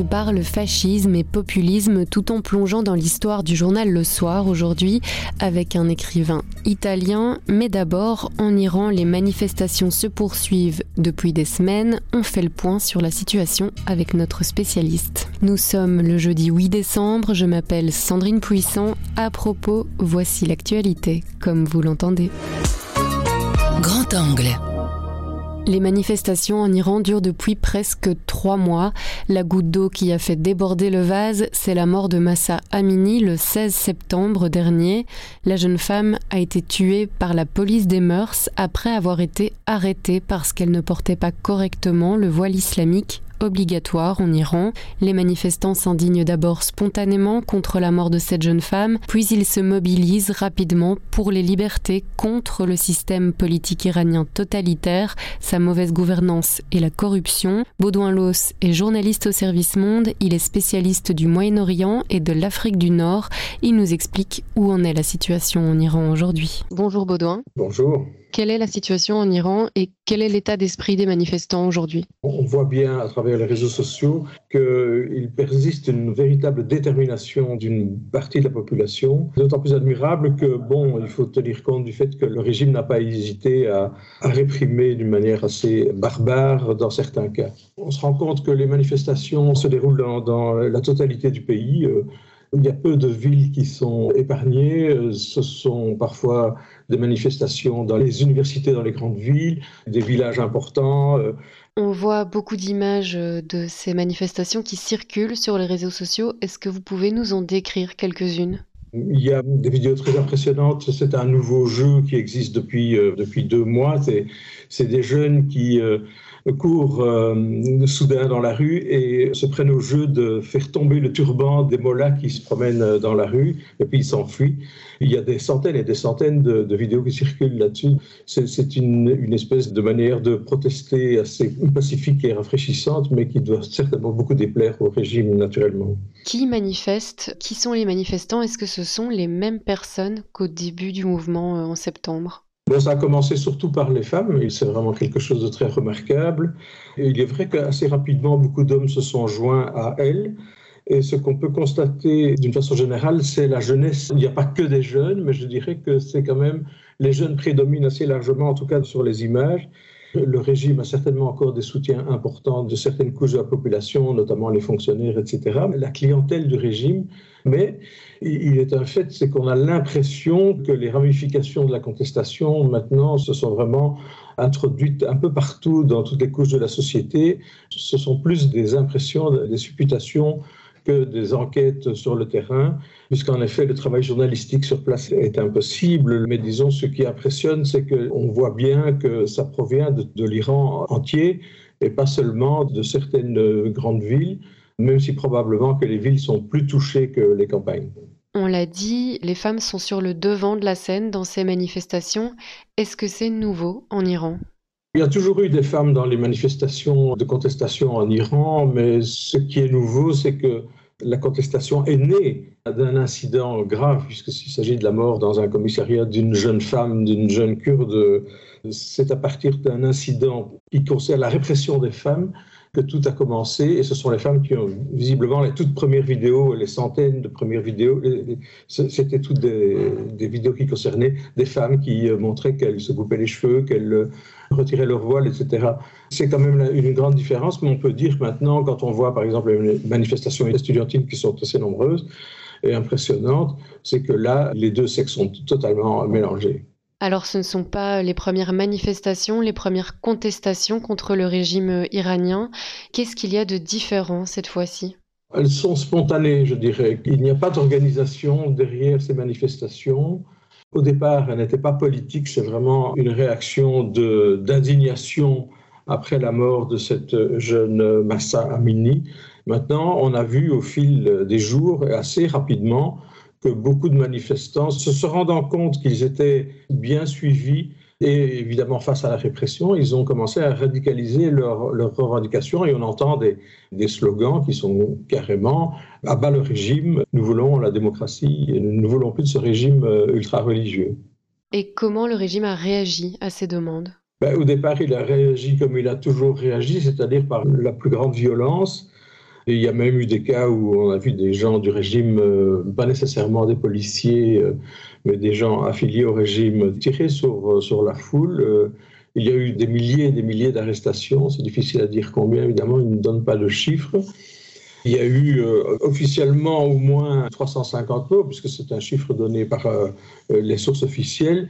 Vous parle fascisme et populisme tout en plongeant dans l'histoire du journal Le Soir aujourd'hui avec un écrivain italien. Mais d'abord, en Iran, les manifestations se poursuivent depuis des semaines. On fait le point sur la situation avec notre spécialiste. Nous sommes le jeudi 8 décembre. Je m'appelle Sandrine Puissant. À propos, voici l'actualité, comme vous l'entendez. Grand angle. Les manifestations en Iran durent depuis presque trois mois. La goutte d'eau qui a fait déborder le vase, c'est la mort de Massa Amini le 16 septembre dernier. La jeune femme a été tuée par la police des mœurs après avoir été arrêtée parce qu'elle ne portait pas correctement le voile islamique obligatoire en Iran. Les manifestants s'indignent d'abord spontanément contre la mort de cette jeune femme, puis ils se mobilisent rapidement pour les libertés contre le système politique iranien totalitaire, sa mauvaise gouvernance et la corruption. Baudouin Los est journaliste au service Monde, il est spécialiste du Moyen-Orient et de l'Afrique du Nord. Il nous explique où en est la situation en Iran aujourd'hui. Bonjour Baudouin. Bonjour. Quelle est la situation en Iran et quel est l'état d'esprit des manifestants aujourd'hui? On voit bien à travers les réseaux sociaux qu'il persiste une véritable détermination d'une partie de la population, d'autant plus admirable que, bon, il faut tenir compte du fait que le régime n'a pas hésité à, réprimer d'une manière assez barbare dans certains cas. On se rend compte que les manifestations se déroulent dans, la totalité du pays. Euh, il y a peu de villes qui sont épargnées. Euh, ce sont parfois des manifestations dans les universités, dans les grandes villes, des villages importants. Euh. On voit beaucoup d'images euh, de ces manifestations qui circulent sur les réseaux sociaux. Est-ce que vous pouvez nous en décrire quelques-unes? Il y a des vidéos très impressionnantes. C'est un nouveau jeu qui existe depuis, depuis deux mois. C'est des jeunes qui courent euh, soudain dans la rue et se prennent au jeu de faire tomber le turban des mollahs qui se promènent dans la rue et puis ils s'enfuient. Il y a des centaines et des centaines de, vidéos qui circulent là-dessus. C'est une, une, espèce de manière de protester assez pacifique et rafraîchissante, mais qui doit certainement beaucoup déplaire au régime naturellement. Qui manifeste Qui sont les manifestants? Est-ce que ce sont les mêmes personnes qu'au début du mouvement euh, en septembre? Ça a commencé surtout par les femmes, et c'est vraiment quelque chose de très remarquable. Et il est vrai qu'assez rapidement, beaucoup d'hommes se sont joints à elles. Et ce qu'on peut constater d'une façon générale, c'est la jeunesse. Il n'y a pas que des jeunes, mais je dirais que c'est quand même les jeunes prédominent assez largement, en tout cas sur les images. Le régime a certainement encore des soutiens importants de certaines couches de la population, notamment les fonctionnaires, etc. La clientèle du régime, mais il est un fait, c'est qu'on a l'impression que les ramifications de la contestation maintenant se sont vraiment introduites un peu partout dans toutes les couches de la société. Ce sont plus des impressions, des supputations que des enquêtes sur le terrain, puisqu'en effet, le travail journalistique sur place est impossible. Mais disons, ce qui impressionne, c'est qu'on voit bien que ça provient de, de l'Iran entier et pas seulement de certaines grandes villes, même si probablement que les villes sont plus touchées que les campagnes. On l'a dit, les femmes sont sur le devant de la scène dans ces manifestations. Est-ce que c'est nouveau en Iran? Il y a toujours eu des femmes dans les manifestations de contestation en Iran, mais ce qui est nouveau, c'est que la contestation est née d'un incident grave, puisqu'il s'agit de la mort dans un commissariat d'une jeune femme, d'une jeune kurde. C'est à partir d'un incident qui concerne la répression des femmes que tout a commencé. Et ce sont les femmes qui ont visiblement les toutes premières vidéos, les centaines de premières vidéos. C'était toutes des, vidéos qui concernaient des femmes qui euh, montraient qu'elles se coupaient les cheveux, qu'elles euh, retiraient leur voile, etc. C'est quand même une grande différence, mais on peut dire maintenant, quand on voit par exemple les manifestations étudiantines qui sont assez nombreuses et impressionnantes, c'est que là, les deux sexes sont totalement mélangés. Alors ce ne sont pas les premières manifestations, les premières contestations contre le régime iranien. Qu'est-ce qu'il y a de différent cette fois-ci? Elles sont spontanées, je dirais. Il n'y a pas d'organisation derrière ces manifestations. Au départ, elles n'étaient pas politiques, c'est vraiment une réaction d'indignation après la mort de cette jeune Massa Amini. Maintenant, on a vu au fil des jours, assez rapidement, que beaucoup de manifestants, se rendant compte qu'ils étaient bien suivis, Et évidemment, face à la répression, ils ont commencé à radicaliser leurs revendications et on entend des, des, slogans qui sont carrément à bas le régime, nous voulons la démocratie et nous ne voulons plus de ce régime euh, ultra-religieux. Et comment le régime a réagi à ces demandes? Ben, Au départ, il a réagi comme il a toujours réagi, c'est-à-dire par la plus grande violence. Il y a même eu des cas où on a vu des gens du régime, euh, pas nécessairement des policiers, euh, mais des gens affiliés au régime, tirer sur, euh, sur la foule. il y a eu des milliers et des milliers d'arrestations. C'est difficile à dire combien, évidemment, il ne donne pas de chiffres. Il y a eu officiellement au moins 350 morts, puisque c'est un chiffre donné par les sources officielles.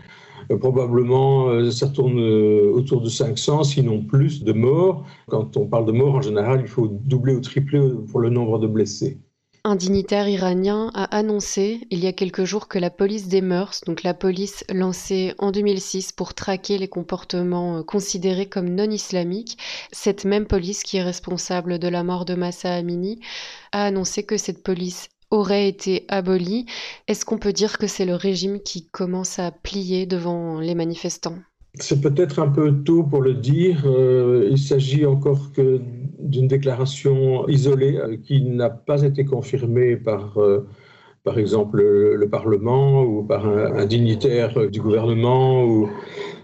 Euh, probablement, euh, ça tourne euh, autour de 500, sinon plus, de morts. Quand on parle de morts, en général, il faut doubler ou tripler pour le nombre de blessés. Un dignitaire iranien a annoncé il y a quelques jours que la police des mœurs, donc la police lancée en 2006 pour traquer les comportements considérés comme non islamiques, cette même police qui est responsable de la mort de Massa Amini, a annoncé que cette police aurait été aboli, est-ce qu'on peut dire que c'est le régime qui commence à plier devant les manifestants? C'est peut-être un peu tôt pour le dire. Euh, il s'agit encore que d'une déclaration isolée euh, qui n'a pas été confirmée par euh, par exemple le, Parlement ou par un, dignitaire du gouvernement ou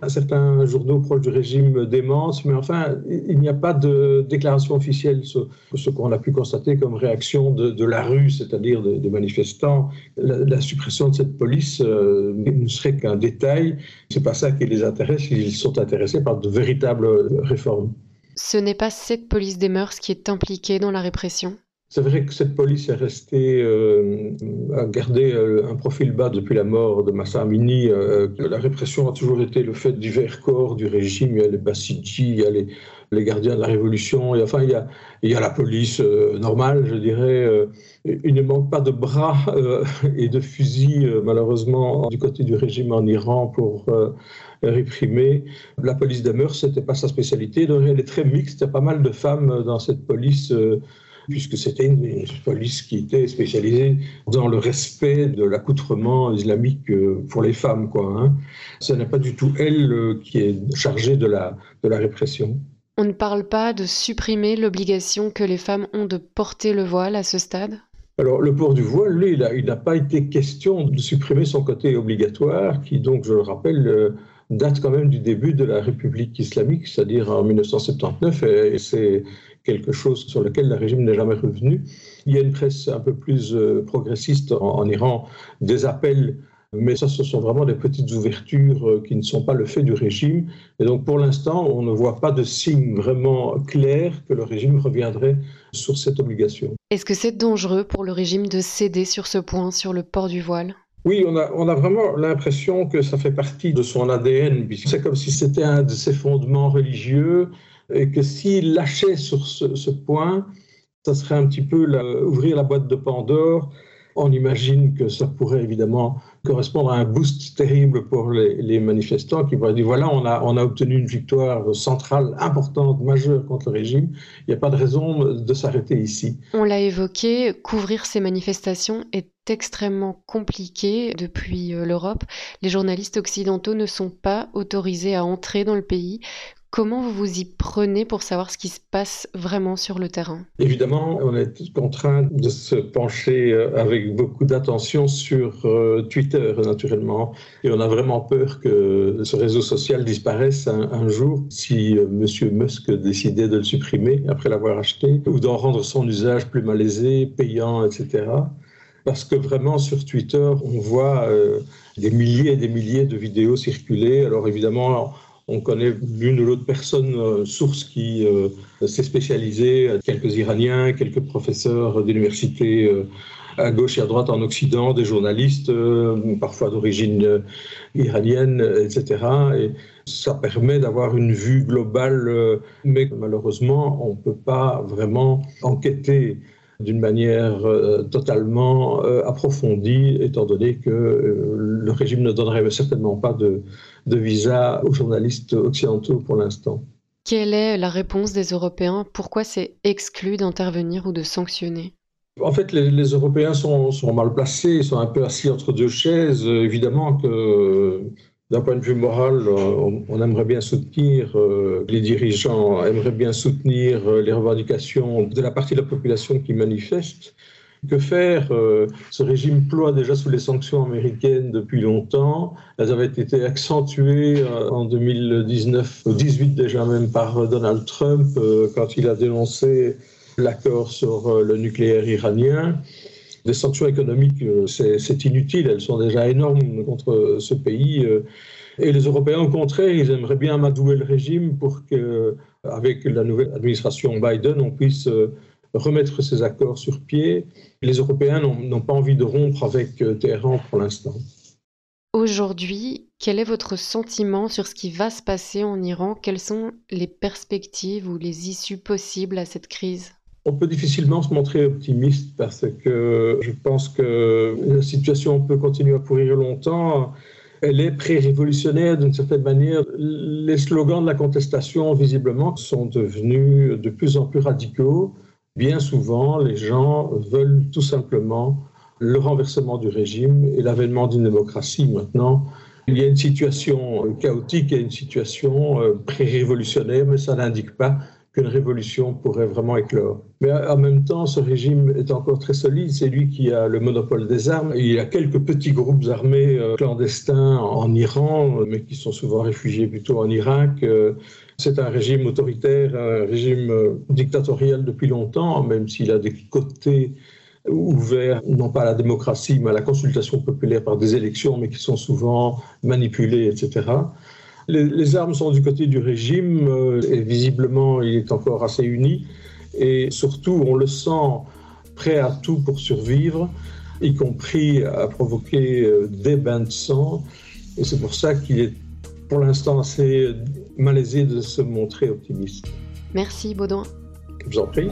certains journaux proches du régime démentent, mais enfin, il n'y a pas de déclaration officielle sur ce qu'on a pu constater comme réaction de, la rue, c'est-à-dire des manifestants. La, suppression de cette police euh, ne serait qu'un détail. C'est pas ça qui les intéresse. Ils sont intéressés par de véritables réformes. Ce n'est pas cette police des mœurs qui est impliquée dans la répression? C'est vrai que cette police euh, a gardé euh, un profil bas depuis la mort de Massa Amini. Euh, la répression a toujours été le fait divers corps du régime. Il y a les Bassidji, il y a les, gardiens de la révolution, et enfin il y a, la police normale, je dirais. il ne manque pas de bras et de fusils, malheureusement, du côté du régime en Iran pour réprimer. La police des mœurs, c'était pas sa spécialité. Donc elle est très mixte. Il y a pas mal de femmes dans cette police puisque c'était une, police qui était spécialisée dans le respect de l'accoutrement islamique euh, pour les femmes. Quoi, hein. Ce n'est pas du tout elle euh, qui est chargée de la, de la répression. On ne parle pas de supprimer l'obligation que les femmes ont de porter le voile à ce stade? Alors, le port du voile, lui, il n'a pas été question de supprimer son côté obligatoire, qui donc, je le rappelle, euh, date quand même du début de la République islamique, c'est-à-dire en 1979, et c'est quelque chose sur lequel le régime n'est jamais revenu. Il y a une presse un peu plus euh, progressiste en, Iran, des appels, mais ça, ce sont vraiment des petites ouvertures euh, qui ne sont pas le fait du régime. Et donc, pour l'instant, on ne voit pas de signe vraiment clair que le régime reviendrait sur cette obligation. Est-ce que c'est dangereux pour le régime de céder sur ce point, sur le port du voile? Oui, on a, vraiment l'impression que ça fait partie de son ADN, puisque c'est comme si c'était un de ses fondements religieux, et que s'il lâchait sur ce, point, ça serait un petit peu ouvrir la boîte de Pandore. On imagine que ça pourrait évidemment correspondre à un boost terrible pour les, manifestants qui pourraient dire voilà, on a, on a obtenu une victoire centrale importante, majeure contre le régime. Il n'y a pas de raison de s'arrêter ici. On l'a évoqué, couvrir ces manifestations est extrêmement compliqué depuis euh, l'Europe. Les journalistes occidentaux ne sont pas autorisés à entrer dans le pays. Comment vous vous y prenez pour savoir ce qui se passe vraiment sur le terrain? Évidemment, on est contraint de se pencher euh, avec beaucoup d'attention sur euh, Twitter, naturellement. Et on a vraiment peur que ce réseau social disparaisse un, jour si M. Musk décidait de le supprimer après l'avoir acheté ou d'en rendre son usage plus malaisé, payant, etc parce que vraiment sur Twitter, on voit euh, des milliers et des milliers de vidéos circuler. Alors évidemment, on connaît l'une ou l'autre personne euh, source qui euh, s'est spécialisée, quelques Iraniens, quelques professeurs d'université à gauche et à droite en Occident, des journalistes, parfois d'origine iranienne, etc. Et ça permet d'avoir une vue globale, mais malheureusement, on ne peut pas vraiment enquêter d'une manière euh, totalement euh, approfondie, étant donné que euh, le régime ne donnerait certainement pas de, visa aux journalistes occidentaux pour l'instant. Quelle est la réponse des Européens? Pourquoi c'est exclu d'intervenir ou de sanctionner? En fait, les, Européens sont, mal placés, ils sont un peu assis entre deux chaises. Évidemment que D'un point de vue moral, euh, on aimerait bien soutenir, euh, les dirigeants aimeraient bien soutenir euh, les revendications de la partie de la population qui manifeste. Que faire Ce régime ploie déjà sous les sanctions américaines depuis longtemps. Elles avaient été accentuées en 2019, ou 18 déjà même par Donald Trump quand il a dénoncé l'accord sur le nucléaire iranien. Les sanctions économiques, euh, c'est inutile, elles sont déjà énormes contre ce pays. Euh. Et les Européens, au contraire, ils aimeraient bien amadouer le régime pour que, avec la nouvelle administration Biden, on puisse euh, remettre ces accords sur pied. Les Européens n'ont pas envie de rompre avec Téhéran pour l'instant. Aujourd'hui, quel est votre sentiment sur ce qui va se passer en Iran? Quelles sont les perspectives ou les issues possibles à cette crise? On peut difficilement se montrer optimiste parce que je pense que la situation peut continuer à pourrir longtemps. Elle est pré-révolutionnaire d'une certaine manière. Les slogans de la contestation, visiblement, sont devenus de plus en plus radicaux. Bien souvent, les gens veulent tout simplement le renversement du régime et l'avènement d'une démocratie maintenant. Il y a une situation chaotique et une situation euh, pré-révolutionnaire, mais ça n'indique pas qu'une révolution pourrait vraiment éclore. Mais en même temps, ce régime est encore très solide. C'est lui qui a le monopole des armes. Il y a quelques petits groupes armés euh, clandestins en Iran, mais qui sont souvent réfugiés plutôt en Irak. Euh, c'est un régime autoritaire, un régime euh, dictatorial depuis longtemps, même s'il a des côtés ouverts, non pas à la démocratie, mais à la consultation populaire par des élections, mais qui sont souvent manipulées, etc. Les, armes sont du côté du régime euh, et visiblement il est encore assez uni. Et surtout, on le sent prêt à tout pour survivre, y compris à provoquer euh, des bains de sang. Et c'est pour ça qu'il est pour l'instant assez malaisé de se montrer optimiste. Merci Baudouin. Je vous en prie.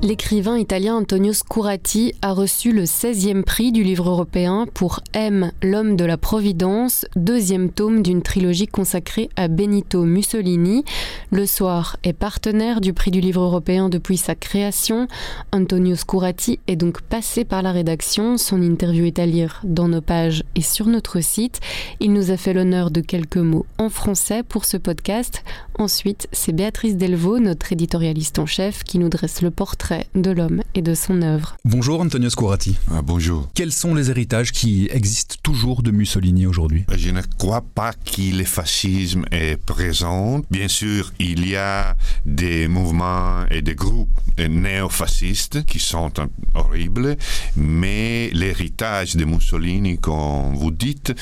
L'écrivain italien Antonio Scurati a reçu le 16e prix du livre européen pour M, l'homme de la Providence, deuxième tome d'une trilogie consacrée à Benito Mussolini. Le Soir est partenaire du prix du livre européen depuis sa création. Antonio Scurati est donc passé par la rédaction. Son interview est à lire dans nos pages et sur notre site. Il nous a fait l'honneur de quelques mots en français pour ce podcast. Ensuite, c'est Béatrice Delvaux, notre éditorialiste en chef, qui nous dresse le portrait de l'homme et de son œuvre. Bonjour Antonio Scurati. Ah, bonjour. Quels sont les héritages qui existent toujours de Mussolini aujourd'hui? Je ne crois pas que le fascisme est présent. Bien sûr, il y a des mouvements et des groupes néofascistes qui sont horribles, mais l'héritage de Mussolini, comme vous dites,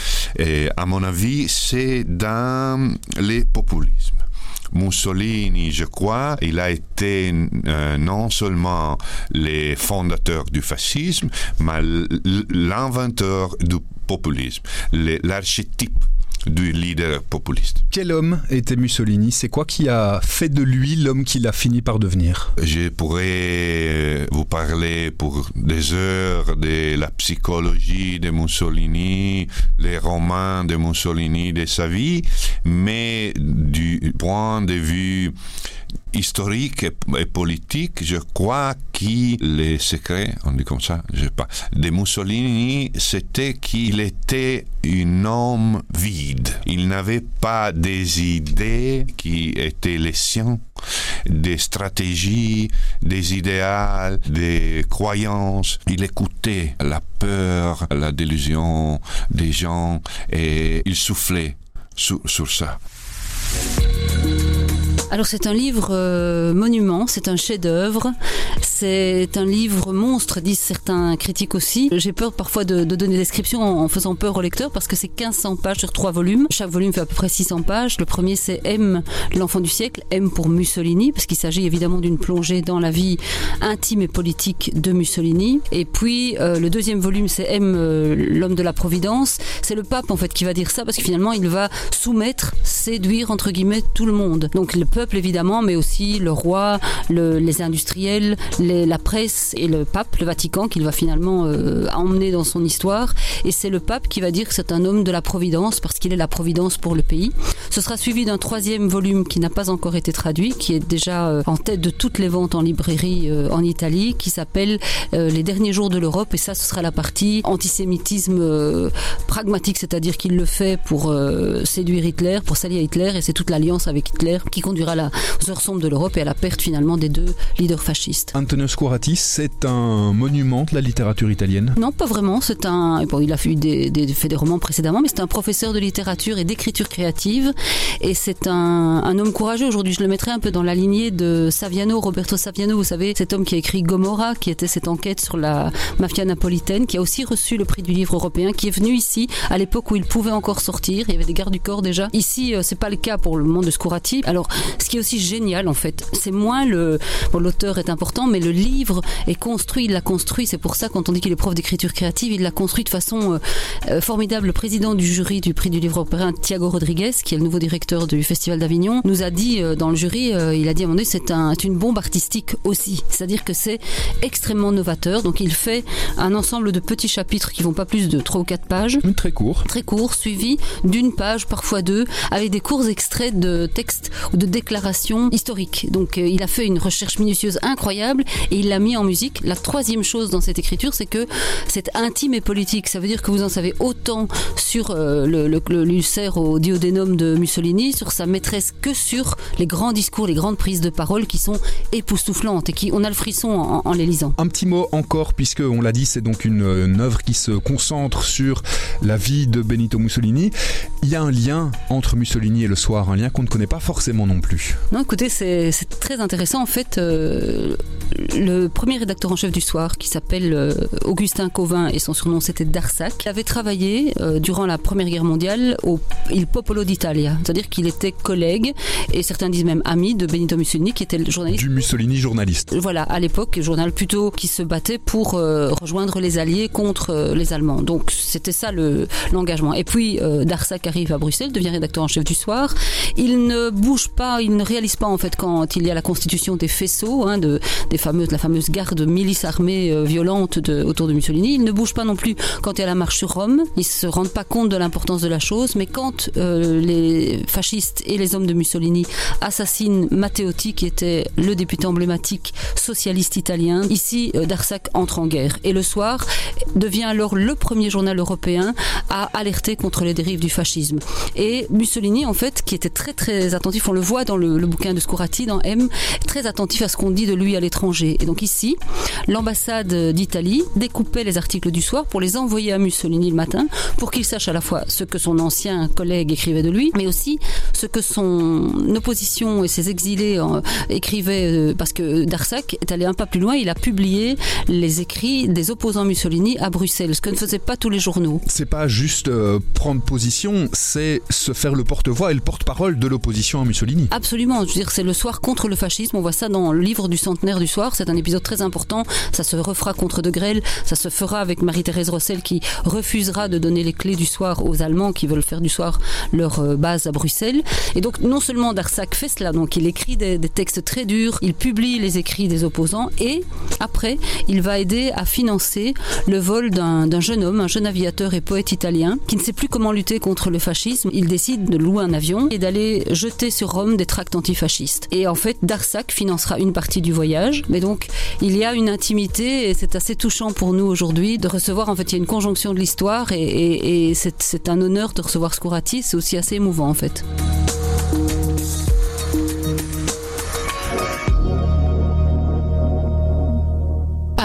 à mon avis, c'est dans les populismes. Mussolini, je crois, il a été euh, non seulement le fondateur du fascisme, mais l'inventeur du populisme, l'archétype du leader populiste. Quel homme était Mussolini? C'est quoi qui a fait de lui l'homme qu'il a fini par devenir? Je pourrais vous parler pour des heures de la psychologie de Mussolini, les romans de Mussolini, de sa vie, mais du point de vue historique et, politique, je crois que les secrets, on dit comme ça, je sais pas, de Mussolini, c'était qu'il était un homme vide. Il n'avait pas des idées qui étaient les siens, des stratégies, des idéaux, des croyances. Il écoutait la peur, la délusion des gens et il soufflait sur, sur ça. Alors c'est un livre euh, monument, c'est un chef-d'œuvre, c'est un livre monstre, disent certains critiques aussi. J'ai peur parfois de, donner description en, en, faisant peur au lecteur parce que c'est 1500 pages sur trois volumes. Chaque volume fait à peu près 600 pages. Le premier c'est M, l'enfant du siècle, M pour Mussolini, parce qu'il s'agit évidemment d'une plongée dans la vie intime et politique de Mussolini. Et puis euh, le deuxième volume c'est M, euh, l'homme de la Providence. C'est le pape en fait qui va dire ça parce que finalement il va soumettre, séduire entre guillemets tout le monde. Donc le peuple évidemment, mais aussi le roi, les industriels, la presse et le pape, le Vatican, qu'il va finalement euh, emmener dans son histoire. Et c'est le pape qui va dire que c'est un homme de la Providence parce qu'il est la Providence pour le pays. Ce sera suivi d'un troisième volume qui n'a pas encore été traduit, qui est déjà euh, en tête de toutes les ventes en librairie euh, en Italie, qui s'appelle Les derniers jours de l'Europe. Et ça, ce sera la partie antisémitisme pragmatique, c'est-à-dire qu'il le fait pour séduire Hitler, pour s'allier à Hitler, et c'est toute l'alliance avec Hitler qui conduira la, aux de l'Europe et à la perte finalement des deux leaders fascistes. Antonio Scoratis, c'est un monument de la littérature italienne? Non, pas vraiment. C'est un. Bon, il a fait des, des, fait des romans précédemment, mais c'est un professeur de littérature et d'écriture créative, et c'est un, un, homme courageux. Aujourd'hui, je le mettrais un peu dans la lignée de Saviano, Roberto Saviano. Vous savez, cet homme qui a écrit Gomorra, qui était cette enquête sur la mafia napolitaine, qui a aussi reçu le prix du livre européen, qui est venu ici à l'époque où il pouvait encore sortir. Il y avait des gardes du corps déjà. Ici, euh, c'est pas le cas pour le monde de Scourati. Alors, ce qui est aussi génial, en fait, c'est moins le. Bon, l'auteur est important, mais le livre est construit, il l'a construit. C'est pour ça, quand on dit qu'il est prof d'écriture créative, il l'a construit de façon euh, euh, formidable. Le président du jury du prix du livre européen, Thiago Rodriguez, qui est le nouveau directeur du Festival d'Avignon, nous a dit dans le jury, il a dit à un moment donné, c'est un, une bombe artistique aussi. C'est-à-dire que c'est extrêmement novateur. Donc, il fait un ensemble de petits chapitres qui vont pas plus de 3 ou 4 pages. Très court. Très court, suivi d'une page, parfois deux, avec des courts extraits de textes ou de déclarations historiques. Donc euh, il a fait une recherche minutieuse incroyable et il l'a mis en musique. La troisième chose dans cette écriture, c'est que c'est intime et politique. Ça veut dire que vous en savez autant sur euh, le, le, au diodénum de Mussolini, sur sa maîtresse, que sur les grands discours, les grandes prises de parole qui sont époustouflantes et qui on a le frisson en, les lisant. Un petit mot encore, puisque on l'a dit, c'est donc une, une œuvre qui se concentre sur la vie de Benito Mussolini. Il y a un lien entre Mussolini et le soir, un lien qu'on ne connaît pas forcément non plus. Non, écoutez, c'est très intéressant. En fait, euh, le premier rédacteur en chef du soir, qui s'appelle euh, Augustin Covin, et son surnom c'était Darsac, avait travaillé euh, durant la Première Guerre mondiale au Il Popolo d'Italia. C'est-à-dire qu'il était collègue, et certains disent même ami de Benito Mussolini, qui était le journaliste. Du Mussolini journaliste. Voilà, à l'époque, journal plutôt qui se battait pour rejoindre les Alliés contre les Allemands. Donc c'était ça l'engagement. et puis Darsac arrive à Bruxelles, devient rédacteur en chef du soir. Il ne bouge pas, il ne réalise pas en fait quand il y a la constitution des faisceaux, hein, de, la fameuse garde milice armée euh, violente autour de Mussolini. Il ne bouge pas non plus quand il y a la marche sur Rome. Ils se rendent pas compte de l'importance de la chose, mais quand euh, les fascistes et les hommes de Mussolini assassinent Matteotti, qui était le député emblématique socialiste italien, ici euh, Darsac entre en guerre. Et le soir devient alors le premier journal européen à alerter contre les dérives du fascisme. Et Mussolini, en fait, qui était très très attentif, on le voit dans le, bouquin de Scourati, dans M, très attentif à ce qu'on dit de lui à l'étranger. Et donc ici, l'ambassade d'Italie découpait les articles du soir pour les envoyer à Mussolini le matin, pour qu'il sache à la fois ce que son ancien collègue écrivait de lui, mais aussi ce que son opposition et ses exilés euh, écrivaient, euh, parce que Darsac est allé un pas plus loin, il a publié les écrits des opposants Mussolini à Bruxelles, ce que ne faisaient pas tous les journaux. C'est pas juste euh, prendre position, c'est se faire le porte-voix et le porte-parole de l'opposition à Mussolini. Absolument, c'est le soir contre le fascisme. On voit ça dans le livre du centenaire du soir. C'est un épisode très important. Ça se refera contre De Grelle. Ça se fera avec Marie-Thérèse Rossel qui refusera de donner les clés du soir aux Allemands qui veulent faire du soir leur euh, base à Bruxelles. Et donc, non seulement Darsac fait cela, donc il écrit des, des textes très durs, il publie les écrits des opposants et après, il va aider à financer le vol d'un jeune homme, un jeune aviateur et poète italien qui ne sait plus comment lutter contre le fascisme. Il décide de louer un avion et d'aller jeter sur Rome des tracts antifascistes. Et en fait, Darsac financera une partie du voyage. Mais donc, il y a une intimité et c'est assez touchant pour nous aujourd'hui de recevoir. En fait, il y a une conjonction de l'histoire et, c'est un honneur de recevoir Scourati. C'est aussi assez émouvant en fait.